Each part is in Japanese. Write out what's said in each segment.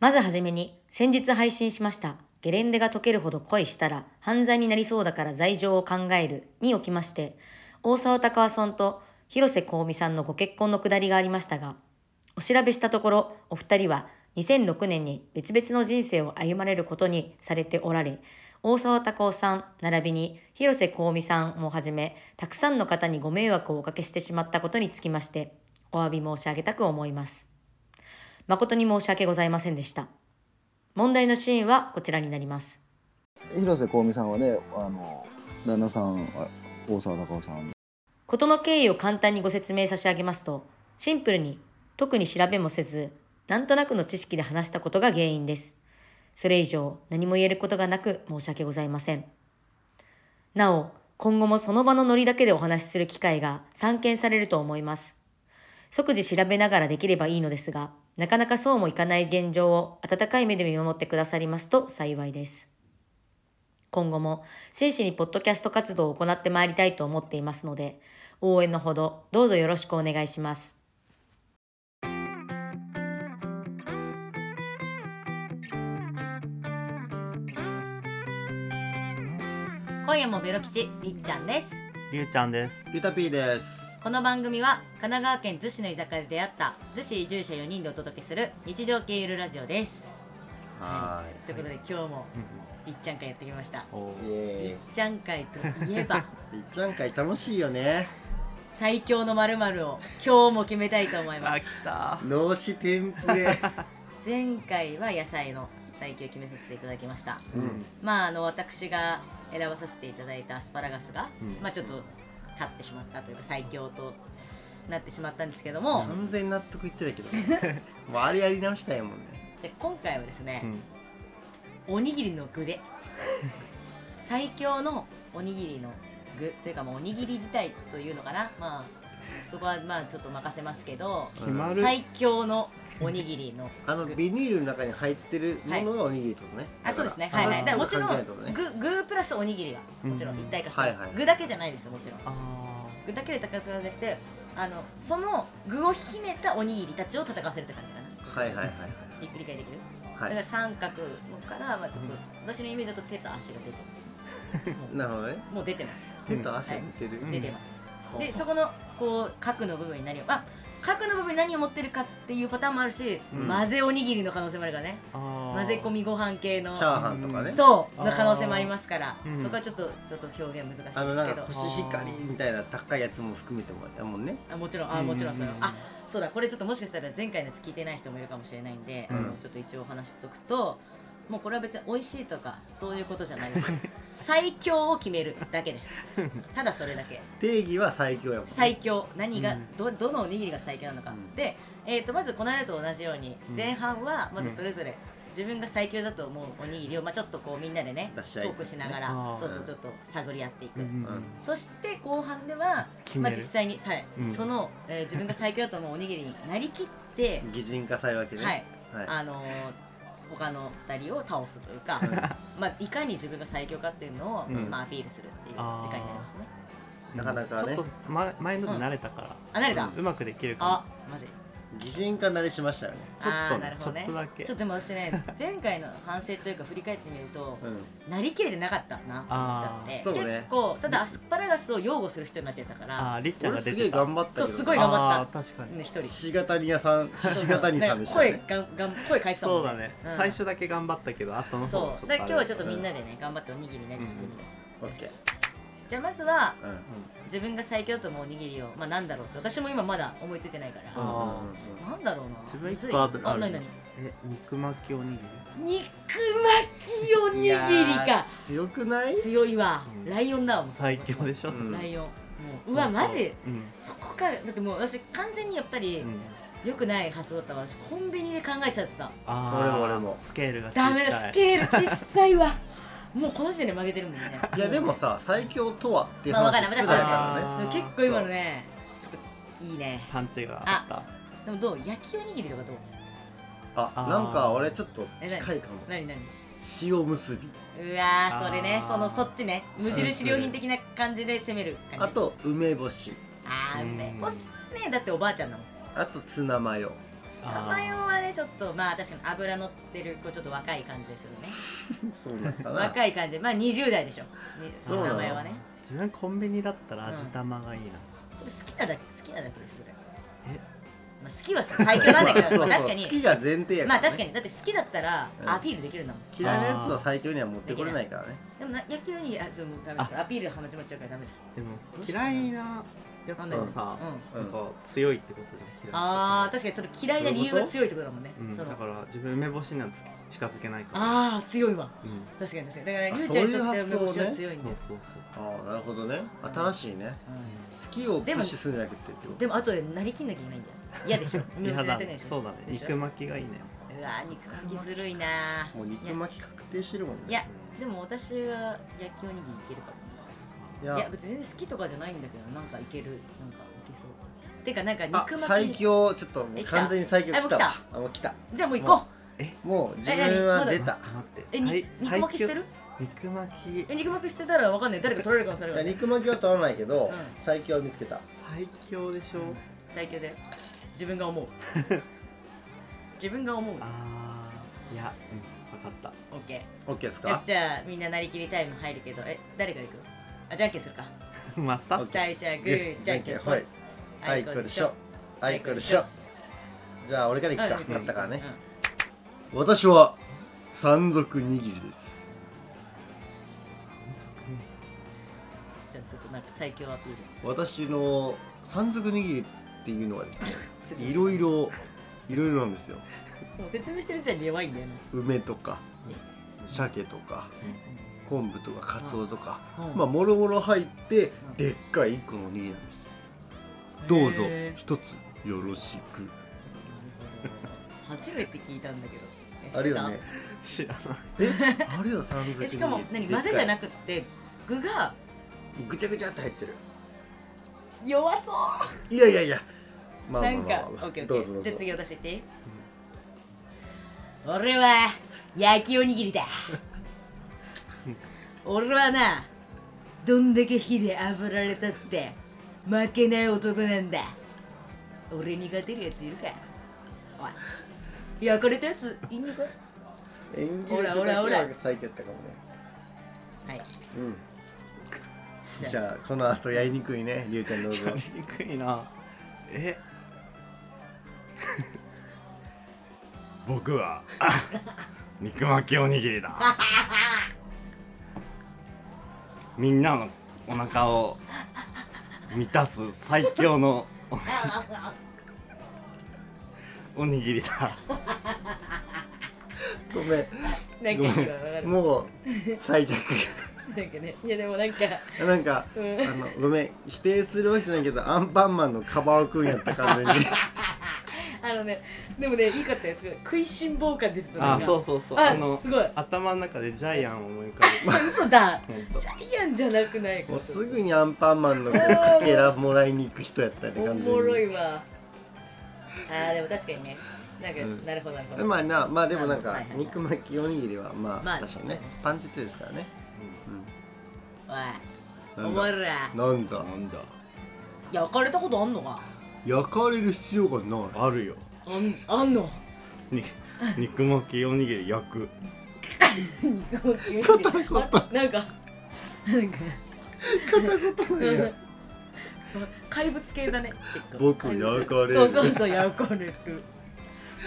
まずはじめに、先日配信しました、ゲレンデが溶けるほど恋したら犯罪になりそうだから罪状を考えるにおきまして、大沢たかわさんと広瀬香美さんのご結婚のくだりがありましたが、お調べしたところ、お二人は2006年に別々の人生を歩まれることにされておられ、大沢たかおさん、並びに広瀬香美さんもはじめ、たくさんの方にご迷惑をおかけしてしまったことにつきまして、お詫び申し上げたく思います。誠に申し訳ございませんでした。問題のシーンはこちらになります。広瀬香美さんはねあの旦那さんあ大沢たかおさん事の経緯を簡単にご説明差し上げますと、シンプルに特に調べもせず、なんとなくの知識で話したことが原因です。それ以上何も言えることがなく申し訳ございません。なお、今後もその場のノリだけでお話しする機会が散見されると思います。即時調べながらできればいいのですが、なかなかそうもいかない現状を温かい目で見守ってくださりますと幸いです。今後も真摯にポッドキャスト活動を行ってまいりたいと思っていますので、応援のほどどうぞよろしくお願いします。今夜もベロ吉りっちゃんです。りゅうちゃんです。ゆたぴーです。この番組は神奈川県逗子の居酒屋で出会った逗子移住者4人でお届けする日常系ゆるラジオです。はということで今日もりっちゃん会やってきました。い。っちゃん会といえばーイ。りっちゃん会楽しいよね。最強の〇〇を今日も決めたいと思いまあ、す。来た。脳死テンプレ。前回は野菜の最強を決めさせていただきました。うん。まああの私が選ばさせていただいたアスパラガスが、うんまあちょっと勝ってしまったというか最強となってしまったんですけども、完全納得いってたけど。もうあれやり直したいもんね。じゃあ今回はですねう、ん。おにぎりの具で最強のおにぎりの具というかもうおにぎり自体というのかなまあ そこはまあちょっと任せますけど決まる。最強のおにぎりの あのビニールの中に入ってるものがおにぎりってことね。あそうですね。はいはい。だからもちろん具具プラスおにぎりがもちろん一体化してます、うんはいはい。具だけじゃないですよもちろん。あ具だけで高さが出てあのその具を秘めたおにぎりたちを戦わせるって感じかな。はいはいはい理理解できる、はい。はだから三角のから、まあ、ちょっと、私のイメージだと手と足が出てます。なるほどね。うもう出てます。手と足が似てる。うん。出てます、でそこのこう角の部分に何をあ角の部分に何を持ってるかっていうパターンもあるし、うん。混ぜおにぎりの可能性もあるからね。あ。ああ。混ぜ込みご飯系のチャーハンとかね。そうの可能性もありますから、うんそこはちょっとちょっと表現難しいですけあのなんかどコシヒカリみたいな高いやつも含めてもやもんね。あもちろん。あもちろんそれはうんあそうだ。これちょっともしかしたら前回のやつ聞いてない人もいるかもしれないんで、あのうんちょっと一応話しておくともうこれは別に美味しいとかそういうことじゃないです。最強を決めるだけです。ただそれだけ。定義は最強やもんね。最強。何が、うん。どどのおにぎりが最強なのか、うん。で、えー、とまずこの間と同じようにうん。前半はまずそれぞれ自分が最強だと思うおにぎりを、まあ、ちょっとこうみんなでねトークしながら、そうそうちょっと探り合っていく、うんうんそして後半では、まあ、実際に、はいうん。その、えー自分が最強だと思うおにぎりになりきって、擬人化されるわけね。はい。はい。あのー他の2人を倒すというか、まあ、いかに自分が最強かっていうのを、うん。まあ、アピールするっていう時間になりますね。なかなかね。ちょっと前前ので慣れたから、あ慣れた、うまくできるあかマジ擬人化慣れしましたよね。も。ちょあっとねーなるほどね。ちょっとだけ。ちょっとでも私ね 前回の反省というか振り返ってみるとうん。なりきれてなかったなと思っちゃって。そうね。結構ただアスパラガスを擁護する人になっちゃったから。ああ、りっちゃん俺すげえが出てた。頑張ったそうすごい頑張った。確かに。ね一人。しがたに屋さんしがたにさんでした声ねがんがん声変えてたもんそうだね、うん。最初だけ頑張ったけど、後の方そう。だ今日はちょっとみんな。なでね頑張っておにぎりになりきってみよう。オッケーじゃあまずはうん。自分が最強だと思うおにぎりをまあなんだろうって私も今まだ思いついてないから。なんだろうな。自分一むずい。個あるあ何何？え、肉巻きおにぎり？肉巻きおにぎりか。強くない？強いわ。うん。ライオンだわもう。最強でしょ。うん。ライオン。もううわマジ？うん。そこか。だってもう私完全にやっぱりうん。良くない発想だったわ。私コンビニで考えちゃってたあー。俺も俺も。スケールがダメだスケール小さいわもうこの時点で負けてるもんね。いやでもさ最強とはっていうまあわかんない話すらや確からね結構今のねちょっといいね。パンチがあった。でもどう焼きおにぎりとかどう？あなんか俺ちょっと近いかも。何何？塩結び。うわーそれねあー。そのそっちね。無印良品的な感じで攻める感じ。あと梅干し。あーうん梅干しはねだっておばあちゃんだもん。あとツナマヨツタマヨはねちょっとまあ確かに油乗ってるこうちょっと若い感じでするね。そうなんだな。若い感じ。まあ20代でしょ。ねツそのはね。自分コンビニだったら味玉がいいな、それ好きなだけ好きなだけですそれ。え？まあ好きは最強なんだけど確かに。好きが前提やから、ね、まあ確かに。だって好きだったらうん。アピールできるんだも。ん嫌いなやつを最強には持ってこれないからね。でもな野球にあちょっとダメだ。アピール始まっちゃうからダメだ。でも嫌いなやつはさ、うんうんなんか強いってことじゃん嫌いあー確かにそれ嫌いな理由が強いってことだもんねうん、だから自分梅干しにはつ近づけないから。ああ強いわ。うん。確かに確かに。だからありゅうちゃんにとって梅干しは強いんだよそうそうそう。ああなるほどね。新しいね。好きをプッシュするんじゃなくてってこと。でも後でなりきんなきゃいけないんだよ。嫌でしょ。梅干しやってないでしょそうだね。肉巻きがいいね。うわー肉巻きずるいなもう肉巻き確定してるもんね。いやでも私は焼きおにぎりいけるかもいや。いや別に全然好きとかじゃないんだけどなんかいける。なんかいけそう。てかなんかあ肉巻き最強ちょっともう完全に最強来た。わああもう来た。じゃあもう行こもう。自分は出た。待って。うえに最肉巻き捨てる？肉巻き。え肉巻き捨てたらわかんない。誰か取れるかもしれい。やない肉巻きは取らないけど、うん。最強を見つけた。最強でしょ、最強で。自分が思う。自分が思う。あー。いやうん分かった。オッケ OK ですーよしかじゃあみんななりきりタイム入るけど。え誰から行く？あじゃんけんするか。また？最初はグーじゃんけんほい。あい。こでしょ。あいこでしょ。じゃあ俺から行くか。うん勝ったからね。うん。私は山賊握りです。じゃあちょっとなんか最強アピール。私の山賊握りっていうのはですね 説いろいろいろいろなんですよ。もう説明してる時点で弱いんだよな梅とかね。鮭とか昆布とかカツオとかうんまあもろもろ入ってうん。でっかい一個のおにぎりなんです。どうぞ一つよろしく。初めて聞いたんだけど。えあるよね。知らない。え？あるよ山賊握りてたえしかも何？混ぜじゃなくって具が？ぐちゃぐちゃって入ってる。弱そいやいやいや。まうなんかあまあまあ。まあオッケーオッどうぞどうぞ。じゃあ次私言って。いい俺は焼きおにぎりだ 俺はなどんだけ火で炙られたって負けない男なんだ。俺に勝てるやついるか。おい焼かれたやついんのか？演技ほら力だけほらほら。は最強やったかもね。はい。うん。じゃあ。じゃあこの後やりにくいねりゅうちゃんどうぞやりにくいな。え？僕は肉巻きおにぎりだ みんなのお腹を満たす最強のおにぎりだ。ごめなんかもう最弱。なんかね。いやでもなんか。なんかうん。あのごめん。否定するわけじゃないけどアンパンマンのカバーくんやった完全にあのねでもねいいかったよす。食いしん坊感出てたあそうそうそう。ああのすごい。頭の中でジャイアンを思い浮かべる。嘘だ。ジャイアンじゃなくないかもうすぐにアンパンマンのかけらもらいに行く人やったねお完全もろいにわ。あーでも確かにね。なんか、うん。なるほどなるほど。まあなまあでもなんか肉巻きおにぎりはままああ確かにね。パンチ強いですからね。おいうん。お前らなんだ？なんだ？焼かれたことあんのか？焼かれる必要がない。あるよ。あんあんの？に肉巻きおにぎり焼く。片言。なんかなんか。うん。怪物系だね。僕焼かれる。そうそうそう焼かれる。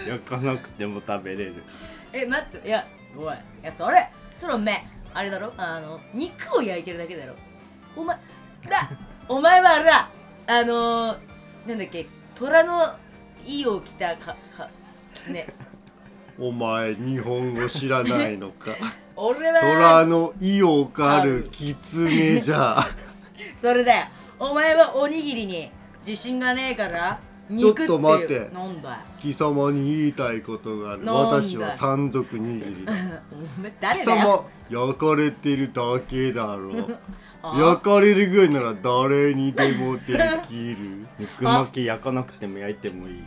焼かなくても食べれる。え待っていやおいいやそれそれおあれだろ？あの肉を焼いてるだけだろ。お前だお前はあれだ。あのー、なんだっけ？虎の衣を着たかかね。お前日本語知らないのか？俺は。虎の意を狩る狐じゃ。それだよ。お前はおにぎりに自信がねえからちょっと待って。なんだ。よ貴様に言いたいことがある。私は山賊握りだ。お前誰貴だよ。様焼かれてるだけだろ。あ焼かれるぐらいなら誰にでもできる。肉巻き焼かなくても焼いてもいい。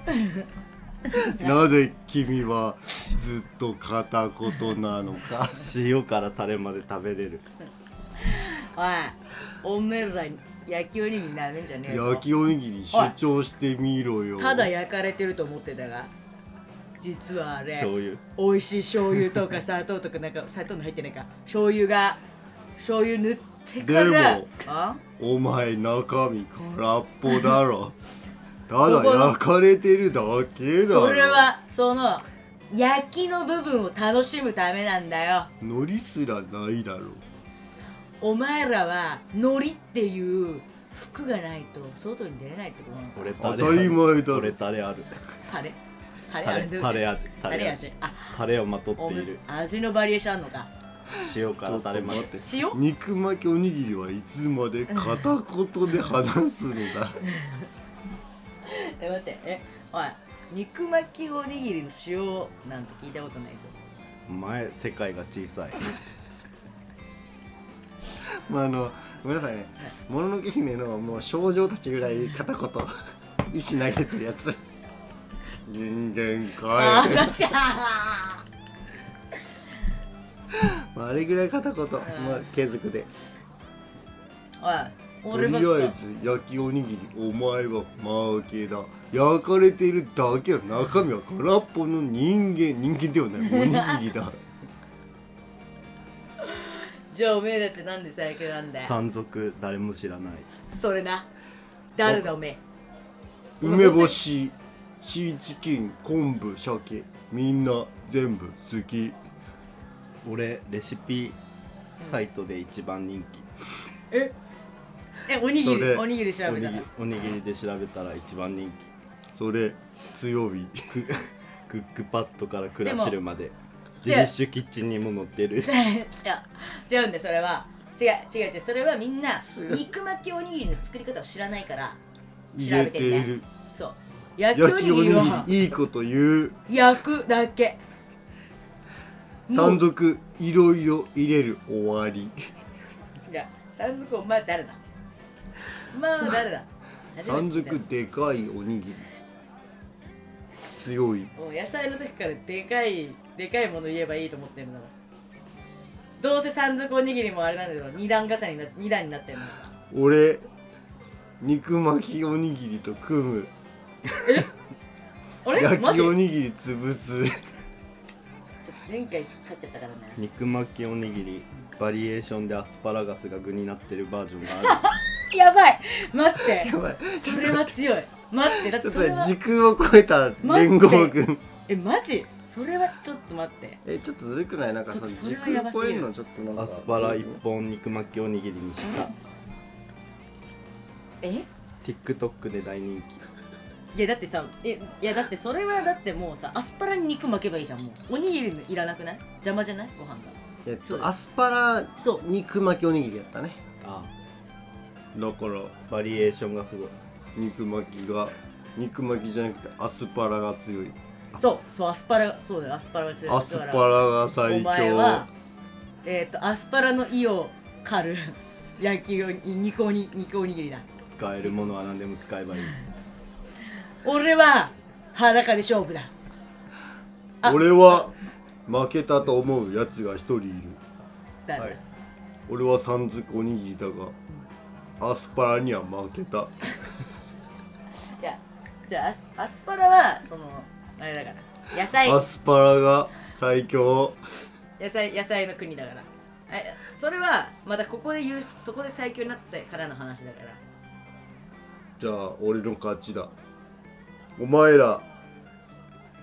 なぜ君はずっと片言なのか。塩からタレまで食べれる。おいおめえら焼きおにぎりなめんじゃねえよ。焼きおにぎり主張してみろよ。ただ焼かれてると思ってたが。実はあれ醤油。美味しい醤油とか砂糖とかなんか砂糖の入ってないか。醤油が醤油塗ってからでもあ？お前中身空っぽだろ。ただ焼かれてるだけだろ。それはその焼きの部分を楽しむためなんだよ。海苔すらないだろ。お前らは海苔っていう服がないと外に出れないってこと俺当たり前だろ。俺タレある。タレ？タレタレあれどういうタレ味？タタレレ味タレをまとっおている。味のバリエーションあんのか？塩からタレま塩？肉巻きおにぎりはいつまで片言で話すのだ？え待って。えおい。肉巻きおにぎりの塩なんて聞いたことないぞ。お前世界が小さい。まああのごめんなさいね。もののけ姫のもう少女たちぐらい片言。石投げてるやつ。人間かいまああれぐらい片言、まあ、継続で。おいとりあえず焼きおにぎりお前は負けだ。焼かれているだけは中身は空っぽの人間人間ではないおにぎりだ。じゃあおめえたちなんで最強なんだよ。山賊誰も知らない。それな。誰だおめえ。梅干しシーチキン昆布鮭。みんな全部好き俺レシピサイトで一番人気。え？えおにぎそれりおにぎり調べたら。りおにぎりで調べたら一番人それ強火。気 ククックパッドからクラシルまで。デニッシュキッチンにも載ってる。違う違うんでそれは違う違う違う。それはみんな肉巻きおにぎりの作り方を知らないから入調べてねれているそう。焼きお焼きおににぎりはぎりいいこと言う。焼くだけ山賊いろいろ入れる終わり。いや山賊お前誰だ？まあ誰だ？山賊でかいおにぎり。強い。もう野菜の時からでかいでかいもの言えばいいと思ってるんだか。らどうせ山賊おにぎりもあれなんだけど二段重ねにな二段になってるの俺肉巻きおにぎりと組む。あれ？焼きおにぎり潰す。と前回勝っちゃったからね。肉巻きおにぎりバリエーションでアスパラガスが具になってるバージョンがあ やばい。待って。やばい。それは強い。待って。だってそれはね時空を超えた連合軍。えマジ？それはちょっと待って。えちょっとずるくない？なんかその時空を超えるのちょっとなんか。るアスパラ一本肉巻きおにぎりにした。え？TikTok で大人気いやだってさえいやだってそれはだってもうさアスパラに肉巻けばいいじゃんもう。おにぎりいらなくない？邪魔じゃない？ご飯が。えっそうとアスパラそう。肉巻きおにぎりやったね。あだからバリエーションがすごい。肉巻きが肉巻きじゃなくてアスパラが強い。そうそうアスパラそうだよアスパラが強い。アスパラだからが最お前強はえっ、とアスパラの意を狩る。焼きおに肉おに肉おにぎりだ。使えるものは何でも使えばいい俺は裸で勝負だ。あ。俺は負けたと思うやつが一人いる。誰？だ、はい。俺は山賊おにぎりだがアスパラには負けた。いやじゃあアスアスパラはそのあれだから野菜。アスパラが最強。野菜野菜の国だから。えそれはまだここで言うそこで最強になってからの話だから。じゃあ俺の勝ちだお前ら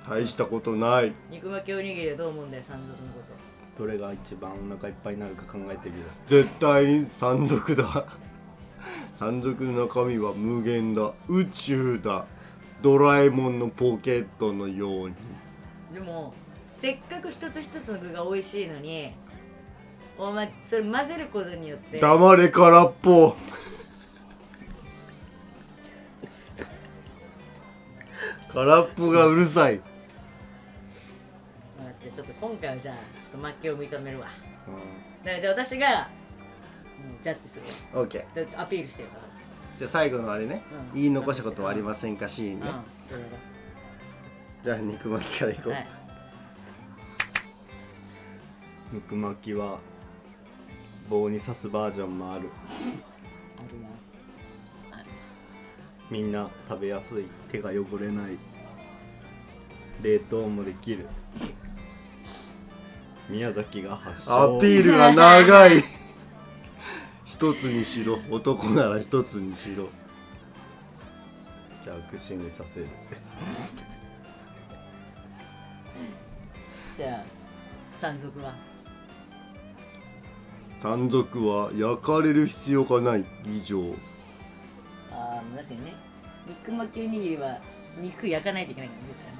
大したことない。肉巻きおにぎりはどう思うんだよ山賊のこどれが一番お腹いっぱいになるか考えてみる。絶対に山賊だ。山賊の中身は無限だ。宇宙だ。ドラえもんのポケットのように。とでもせっかく一つ一つの具が美味しいのにお前それ混ぜることによって。黙れ空っぽ空っぽがうるさい。待ってちょっと今回はじゃあちょっと負けを認めるわ。だからじゃあ私がもうジャッジする。わ OK だってアピールしてるかじゃあ最後のあれね、うん。言い残したことはありませんかシーンね、らうん。それだじゃあ肉巻きからいこう、はい。肉巻きは棒に刺すバージョンもある。あるなみんな食べやすい手が汚れない冷凍もできる。宮崎が発祥。アピールが長い。一つにしろ。男なら一つにしろ。じゃあ串にさせる。じゃあ山賊は？山賊は焼かれる必要がない。以上確かにね。肉巻きおにぎりは肉焼かないといけないか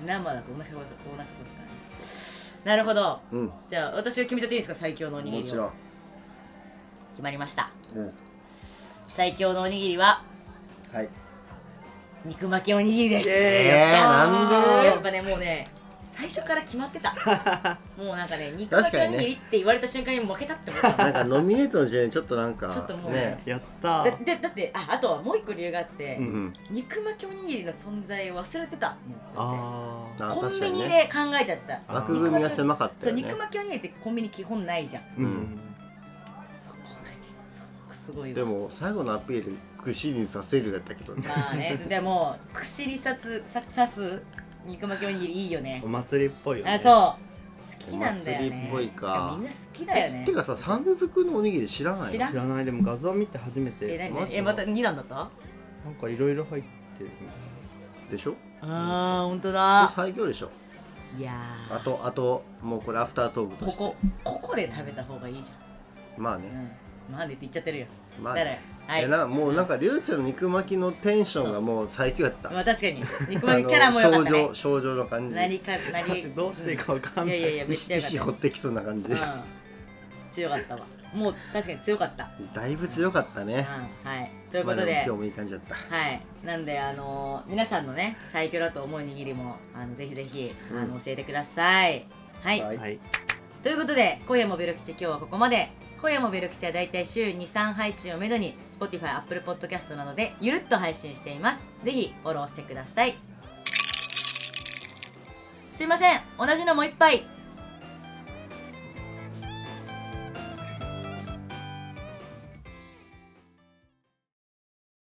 らね。生だとお腹がお腹がつかないなるほど。うん。じゃあ私が決めちゃっていいですか？最強のおにぎりを。もちろん、決まりました。うん、最強のおにぎりははい。肉巻きおにぎりです。えー、なんでやっぱねもうね最初から決まってた。もうなんかね肉巻きおにぎりって言われた瞬間に負けたって思った。なんかノミネートの時点でちょっとなんかちょっともうね。やったでだってああとはもう一個理由があって、ううん。ん肉巻きおにぎりの存在を忘れてた。ああコンビニで考えちゃってた。あ枠組みが狭かったそう肉巻きおにぎりってコンビニ基本ないじゃん。ーうん。そこがねそうすごいわ。でも最後のアピール串にさせるやったけどね。まあね。でも串に刺すさ刺す肉巻きおにぎりいいよね。お祭りっぽいよね。あそう。好きなんだよね。お祭りっぽいか。みんな好きだよね。てかさ山賊のおにぎり知らないの？知らない。でも画像見て初めてえ何？えまた2段だった？なんかいろいろ入ってる。でしょ？あーほん。とこれだ最強でしょ？いやー。あとあともうこれアフタートークとこして。こここで食べた方がいいじゃん。まあね。うんなんでって言っちゃってるよ。まあだからねはい。えなもうなんかりゅうちゃんの肉巻きのテンションがもう最強やった。まあ確かに。肉巻きキャラもよかったね。あの症状症状の感じ。何か何どうしていいかわかんない。いやいやいやめっちゃよかった。石掘ってきそうな感じ。うん。強かったわ。もう確かに強かった。だいぶ強かったうんねはい。ということまあでも今日もいい感じだった。はい。なんであのー皆さんのね最強だと思う握りもあのぜひぜひあのうん教えてくださいはい、はい。はい。ということで今夜もベロ吉今日はここまで今夜もベル吉はだいたい週23配信をめどに Spotify、Apple Podcast などでゆるっと配信しています。ぜひフォローしてください。すいません。同じのもう一杯。